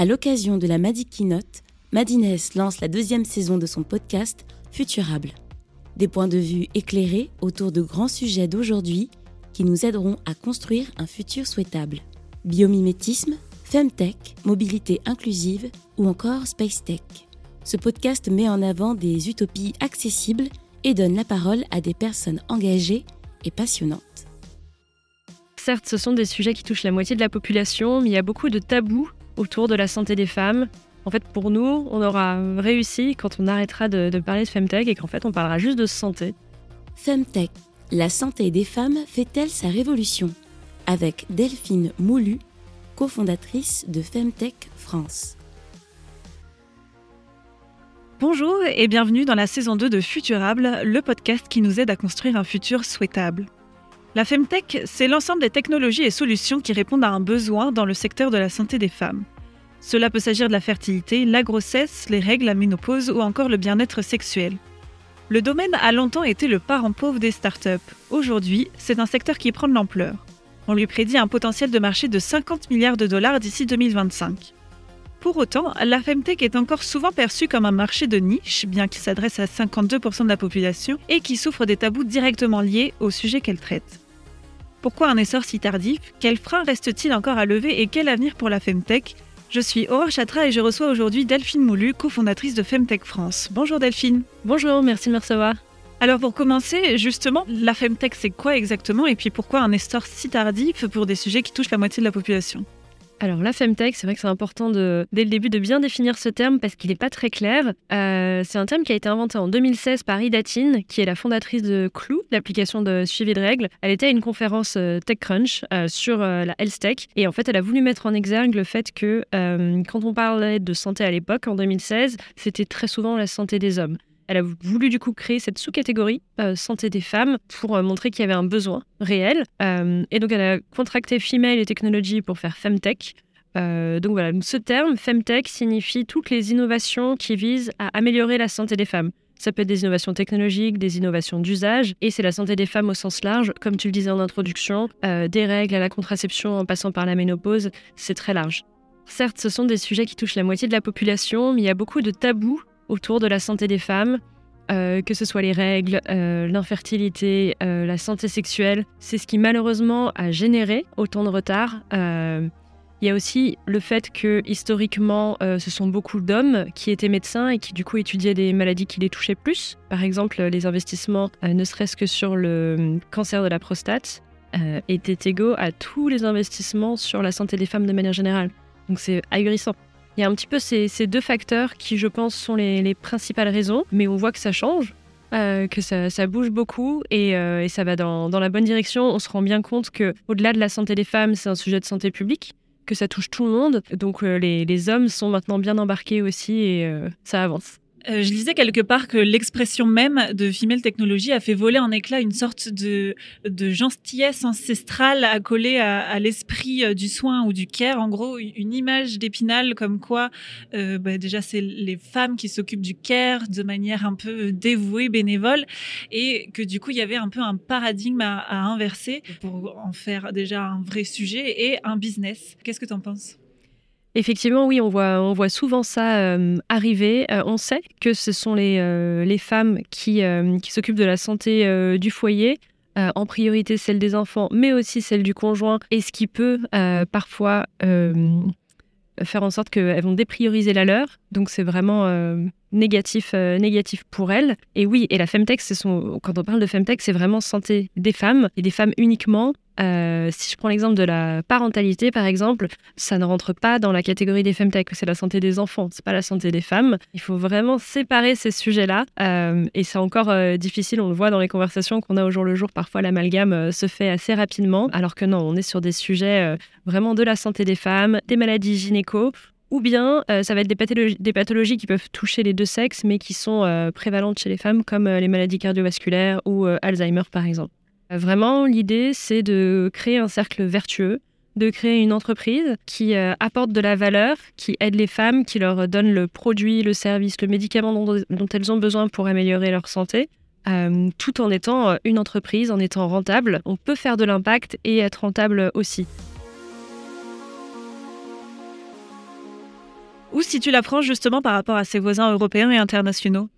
À l'occasion de la Madi Keynote, Madines lance la deuxième saison de son podcast Futurable. Des points de vue éclairés autour de grands sujets d'aujourd'hui qui nous aideront à construire un futur souhaitable. Biomimétisme, Femtech, mobilité inclusive ou encore Space Tech. Ce podcast met en avant des utopies accessibles et donne la parole à des personnes engagées et passionnantes. Certes, ce sont des sujets qui touchent la moitié de la population, mais il y a beaucoup de tabous autour de la santé des femmes. En fait, pour nous, on aura réussi quand on arrêtera de, parler de Femtech et qu'en fait, on parlera juste de santé. Femtech, la santé des femmes fait-elle sa révolution? Avec Delphine Moulu, cofondatrice de Femtech France. Bonjour et bienvenue dans la saison 2 de Futurable, le podcast qui nous aide à construire un futur souhaitable. La Femtech, c'est l'ensemble des technologies et solutions qui répondent à un besoin dans le secteur de la santé des femmes. Cela peut s'agir de la fertilité, la grossesse, les règles, la ménopause ou encore le bien-être sexuel. Le domaine a longtemps été le parent pauvre des startups. Aujourd'hui, c'est un secteur qui prend de l'ampleur. On lui prédit un potentiel de marché de 50 milliards de dollars d'ici 2025. Pour autant, la Femtech est encore souvent perçue comme un marché de niche, bien qu'il s'adresse à 52% de la population et qui souffre des tabous directement liés au sujet qu'elle traite. Pourquoi un essor si tardif? Quels freins reste-t-il encore à lever et quel avenir pour la Femtech? Je suis Aurore Chatra et je reçois aujourd'hui Delphine Moulu, cofondatrice de Femtech France. Bonjour Delphine. Bonjour, merci de me recevoir. Alors pour commencer, justement, la Femtech c'est quoi exactement et puis pourquoi un essor si tardif pour des sujets qui touchent la moitié de la population? Alors la Femtech, c'est vrai que c'est important de, dès le début de bien définir ce terme parce qu'il n'est pas très clair. Euh, c'est un terme qui a été inventé en 2016 par Idatine, qui est la fondatrice de Clou, l'application de suivi de règles. Elle était à une conférence euh, TechCrunch euh, sur la health tech et en fait elle a voulu mettre en exergue le fait que quand on parlait de santé à l'époque, en 2016, c'était très souvent la santé des hommes. Elle a voulu du coup créer cette sous-catégorie euh, santé des femmes pour euh, montrer qu'il y avait un besoin réel. Euh, et donc elle a contracté Female et Technology pour faire Femtech. donc voilà, ce terme Femtech signifie toutes les innovations qui visent à améliorer la santé des femmes. Ça peut être des innovations technologiques, des innovations d'usage, et c'est la santé des femmes au sens large, comme tu le disais en introduction, des règles à la contraception en passant par la ménopause, c'est très large. Certes, ce sont des sujets qui touchent la moitié de la population, mais il y a beaucoup de tabous autour de la santé des femmes, euh, que ce soit les règles, euh, l'infertilité, euh, la santé sexuelle. C'est ce qui malheureusement a généré autant de retard. Il y a aussi le fait que historiquement, ce sont beaucoup d'hommes qui étaient médecins et qui du coup étudiaient des maladies qui les touchaient plus. Par exemple, les investissements, ne serait-ce que sur le cancer de la prostate, étaient égaux à tous les investissements sur la santé des femmes de manière générale. Donc c'est ahurissant. Il y a un petit peu ces, deux facteurs qui, je pense, sont les, principales raisons, mais on voit que ça change. Euh, que ça, bouge beaucoup euh, et, ça va dans, la bonne direction. On se rend bien compte que au-delà de la santé des femmes, c'est un sujet de santé publique, que ça touche tout le monde. Donc euh, les, les, hommes sont maintenant bien embarqués aussi et ça avance. Euh, je lisais quelque part que l'expression même de female technologie a fait voler en éclat une sorte de, de gentillesse ancestrale accolée à, à l'esprit euh, du soin ou du care. En gros, une image d'épinal comme quoi, euh, bah, déjà, c'est les femmes qui s'occupent du care de manière un peu dévouée, bénévole, et que du coup, il y avait un peu un paradigme à, à inverser pour en faire déjà un vrai sujet et un business. Qu'est-ce que tu en penses? Effectivement, oui, on voit, on voit souvent ça euh, arriver. Euh, on sait que ce sont les, euh, les femmes qui, qui s'occupent de la santé du foyer, en priorité celle des enfants, mais aussi celle du conjoint, et ce qui peut parfois faire en sorte qu'elles vont déprioriser la leur. Donc c'est vraiment négatif, négatif pour elles. Et oui, et la Femtech, son, quand on parle de Femtech, c'est vraiment santé des femmes, et des femmes uniquement, euh, si je prends l'exemple de la parentalité, par exemple, ça ne rentre pas dans la catégorie des femtech, c'est la santé des enfants, c'est pas la santé des femmes. Il faut vraiment séparer ces sujets-là. Euh, et c'est encore euh, difficile, on le voit dans les conversations qu'on a au jour le jour. Parfois, l'amalgame se fait assez rapidement, alors que non, on est sur des sujets vraiment de la santé des femmes, des maladies gynéco, ou bien ça va être des pathologies, qui peuvent toucher les deux sexes, mais qui sont prévalentes chez les femmes, comme les maladies cardiovasculaires ou Alzheimer, par exemple. Vraiment, l'idée, c'est de créer un cercle vertueux, de créer une entreprise qui euh, apporte de la valeur, qui aide les femmes, qui leur donne le produit, le service, le médicament dont, elles ont besoin pour améliorer leur santé, euh, tout en étant euh, une entreprise, en étant rentable. On peut faire de l'impact et être rentable aussi. Où situe la France justement par rapport à ses voisins européens et internationaux?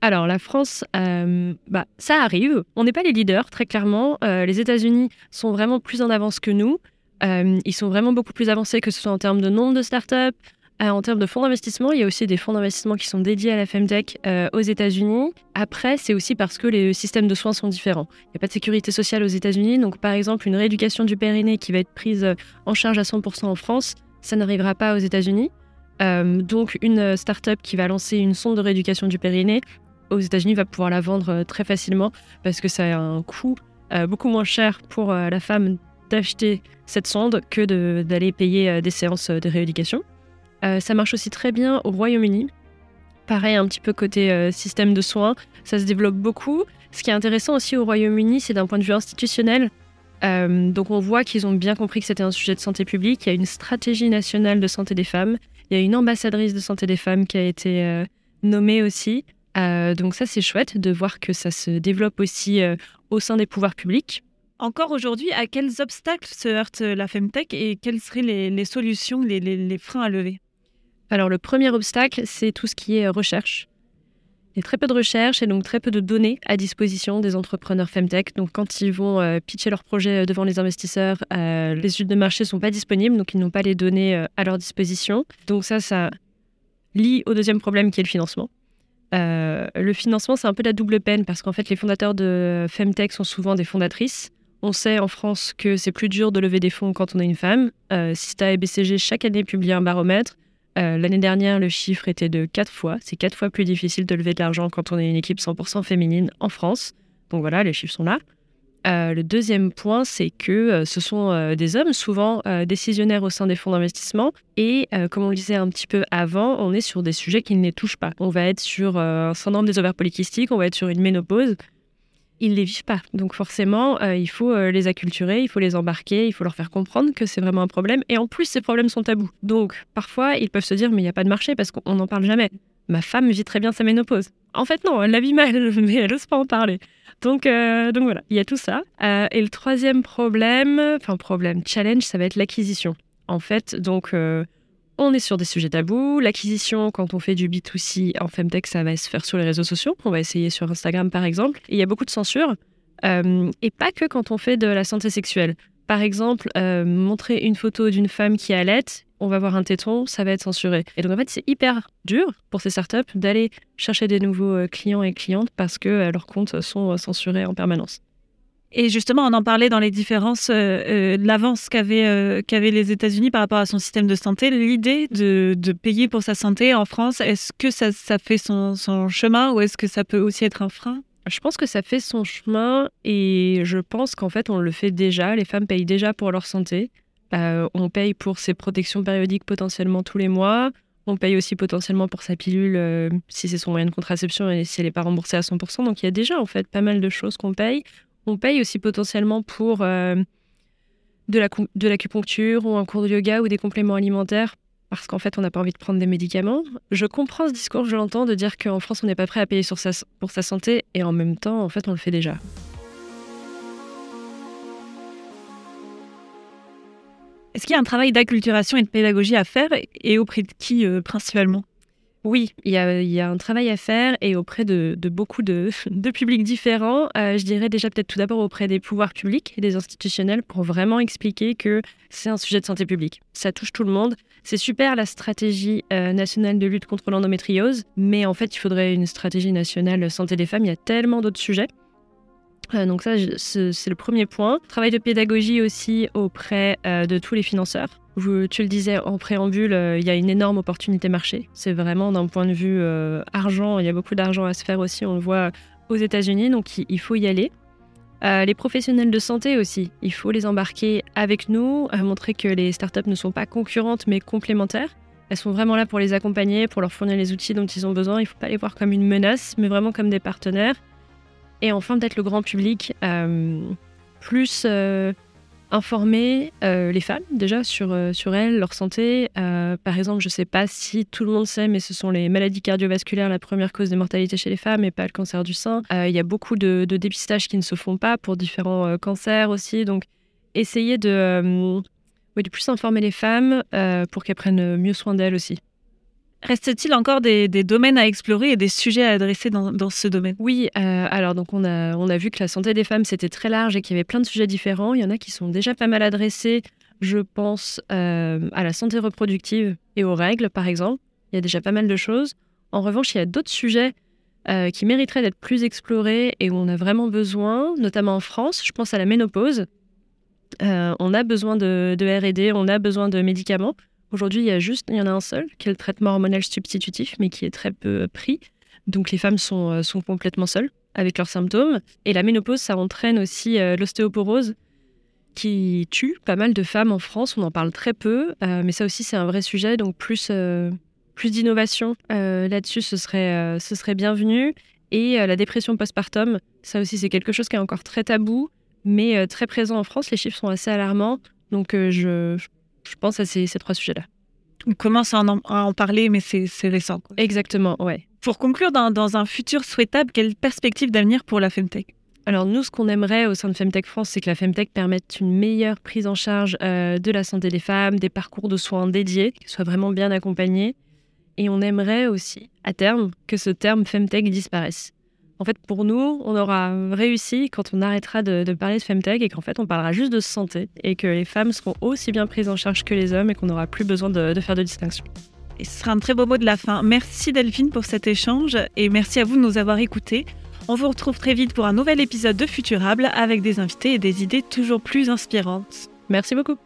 Alors, la France, euh, bah, ça arrive. On n'est pas les leaders, très clairement. Euh, les États-Unis sont vraiment plus en avance que nous. Euh, ils sont vraiment beaucoup plus avancés, que ce soit en termes de nombre de startups, en termes de fonds d'investissement. Il y a aussi des fonds d'investissement qui sont dédiés à la Femtech aux États-Unis. Après, c'est aussi parce que les systèmes de soins sont différents. Il n'y a pas de sécurité sociale aux États-Unis. Donc, par exemple, une rééducation du périnée qui va être prise en charge à 100% en France, ça n'arrivera pas aux États-Unis. Donc, une startup qui va lancer une sonde de rééducation du périnée aux États-Unis va pouvoir la vendre euh, très facilement parce que ça a un coût euh, beaucoup moins cher pour euh, la femme d'acheter cette sonde que d'aller payer des séances de rééducation. ça marche aussi très bien au Royaume-Uni. Pareil, un petit peu côté système de soins, ça se développe beaucoup. Ce qui est intéressant aussi au Royaume-Uni, c'est d'un point de vue institutionnel. donc on voit qu'ils ont bien compris que c'était un sujet de santé publique. Il y a une stratégie nationale de santé des femmes. Il y a une ambassadrice de santé des femmes qui a été nommée aussi. Euh, donc ça, c'est chouette de voir que ça se développe aussi euh, au sein des pouvoirs publics. Encore aujourd'hui, à quels obstacles se heurte la Femtech et quelles seraient les, solutions, les, freins à lever? Alors le premier obstacle, c'est tout ce qui est recherche. Il y a très peu de recherche et donc très peu de données à disposition des entrepreneurs Femtech. Donc quand ils vont euh, pitcher leur projet devant les investisseurs, les études de marché ne sont pas disponibles, donc ils n'ont pas les données à leur disposition. Donc ça, ça lie au deuxième problème qui est le financement. Euh, le financement, c'est un peu la double peine parce qu'en fait, les fondateurs de Femtech sont souvent des fondatrices. On sait en France que c'est plus dur de lever des fonds quand on est une femme. Euh, Sista et BCG, chaque année, publient un baromètre. Euh, l'année dernière, le chiffre était de 4 fois. C'est 4 fois plus difficile de lever de l'argent quand on est une équipe 100% féminine en France. Donc voilà, les chiffres sont là. Euh, le deuxième point, c'est que euh, ce sont des hommes, souvent décisionnaires au sein des fonds d'investissement. Et comme on le disait un petit peu avant, on est sur des sujets qui ne les touchent pas. On va être sur un syndrome des ovaires polykystiques, on va être sur une ménopause. Ils ne les vivent pas. Donc forcément, il faut les acculturer, il faut les embarquer, il faut leur faire comprendre que c'est vraiment un problème. Et en plus, ces problèmes sont tabous. Donc parfois, ils peuvent se dire, mais il n'y a pas de marché parce qu'on n'en parle jamais. Ma femme vit très bien sa ménopause. En fait, non, elle la vit mal, mais elle n'ose pas en parler. Donc, euh, donc voilà, il y a tout ça. Euh, et le troisième problème, enfin problème, challenge, ça va être l'acquisition. En fait, donc euh, on est sur des sujets tabous. L'acquisition, quand on fait du B2C en Femtech, ça va se faire sur les réseaux sociaux. On va essayer sur Instagram par exemple. Et il y a beaucoup de censure. et pas que quand on fait de la santé sexuelle. Par exemple, montrer une photo d'une femme qui allait, on va voir un téton, ça va être censuré. Et donc en fait, c'est hyper dur pour ces startups d'aller chercher des nouveaux euh, clients et clientes parce que euh, leurs comptes sont euh, censurés en permanence. Et justement, on en parlait dans les différences, de l'avance qu'avaient les États-Unis par rapport à son système de santé. L'idée de, payer pour sa santé en France, est-ce que ça, fait son, son chemin ou est-ce que ça peut aussi être un frein? Je pense que ça fait son chemin et je pense qu'en fait on le fait déjà. Les femmes payent déjà pour leur santé. Euh, on paye pour ses protections périodiques potentiellement tous les mois. On paye aussi potentiellement pour sa pilule euh, si c'est son moyen de contraception et si elle n'est pas remboursée à 100%. Donc il y a déjà en fait pas mal de choses qu'on paye. On paye aussi potentiellement pour euh, de l'acupuncture ou un cours de yoga ou des compléments alimentaires parce qu'en fait on n'a pas envie de prendre des médicaments. Je comprends ce discours, je l'entends, de dire qu'en France on n'est pas prêt à payer pour sa santé et en même temps en fait on le fait déjà. Est-ce qu'il y a un travail d'acculturation et de pédagogie à faire et auprès de qui euh, principalement? Oui, il y, a, un travail à faire et auprès de, beaucoup de, publics différents. Euh, je dirais déjà peut-être tout d'abord auprès des pouvoirs publics et des institutionnels pour vraiment expliquer que c'est un sujet de santé publique. Ça touche tout le monde. C'est super la stratégie euh, nationale de lutte contre l'endométriose, mais en fait il faudrait une stratégie nationale santé des femmes. Il y a tellement d'autres sujets. Euh, donc ça, c'est le premier point. Travail de pédagogie aussi auprès de tous les financeurs. Tu le disais en préambule, euh, il y a une énorme opportunité marché. C'est vraiment d'un point de vue argent, il y a beaucoup d'argent à se faire aussi, on le voit aux États-Unis, donc il, faut y aller. les professionnels de santé aussi, il faut les embarquer avec nous, montrer que les startups ne sont pas concurrentes mais complémentaires. Elles sont vraiment là pour les accompagner, pour leur fournir les outils dont ils ont besoin. Il ne faut pas les voir comme une menace, mais vraiment comme des partenaires et enfin peut-être le grand public euh, plus euh, informer euh, les femmes déjà sur, sur elles, leur santé. par exemple, je ne sais pas si tout le monde sait, mais ce sont les maladies cardiovasculaires la première cause de mortalité chez les femmes et pas le cancer du sein. Il y a beaucoup de, dépistages qui ne se font pas pour différents cancers aussi. Donc, essayer de, de plus informer les femmes pour qu'elles prennent mieux soin d'elles aussi. Reste-t-il encore des, domaines à explorer et des sujets à adresser dans, ce domaine? Oui, euh, alors donc on a, on a vu que la santé des femmes c'était très large et qu'il y avait plein de sujets différents. Il y en a qui sont déjà pas mal adressés. Je pense euh, à la santé reproductive et aux règles, par exemple. Il y a déjà pas mal de choses. En revanche, il y a d'autres sujets euh, qui mériteraient d'être plus explorés et où on a vraiment besoin, notamment en France. Je pense à la ménopause. on a besoin de, de R&D, on a besoin de médicaments. Aujourd'hui, il y a juste, il y en a un seul, qui est le traitement hormonal substitutif, mais qui est très peu pris. Donc les femmes sont, euh, sont complètement seules avec leurs symptômes. Et la ménopause, ça entraîne aussi euh, l'ostéoporose, qui tue pas mal de femmes en France. On en parle très peu, euh, mais ça aussi, c'est un vrai sujet. Donc plus, plus d'innovation là-dessus, ce serait, ce serait bienvenu. Et la dépression postpartum, ça aussi, c'est quelque chose qui est encore très tabou, mais très présent en France. Les chiffres sont assez alarmants. Donc je, je pense à ces, trois sujets-là. On commence à en, parler, mais c'est récent. Exactement, ouais. Pour conclure, dans, un futur souhaitable, quelle perspective d'avenir pour la Femtech? Alors nous, ce qu'on aimerait au sein de Femtech France, c'est que la Femtech permette une meilleure prise en charge euh, de la santé des femmes, des parcours de soins dédiés, qui soient vraiment bien accompagnés. Et on aimerait aussi, à terme, que ce terme Femtech disparaisse. En fait, pour nous, on aura réussi quand on arrêtera de, parler de femtech et qu'en fait, on parlera juste de santé et que les femmes seront aussi bien prises en charge que les hommes et qu'on n'aura plus besoin de, faire de distinction. Et ce sera un très beau mot de la fin. Merci Delphine pour cet échange et merci à vous de nous avoir écoutés. On vous retrouve très vite pour un nouvel épisode de Futurable avec des invités et des idées toujours plus inspirantes. Merci beaucoup.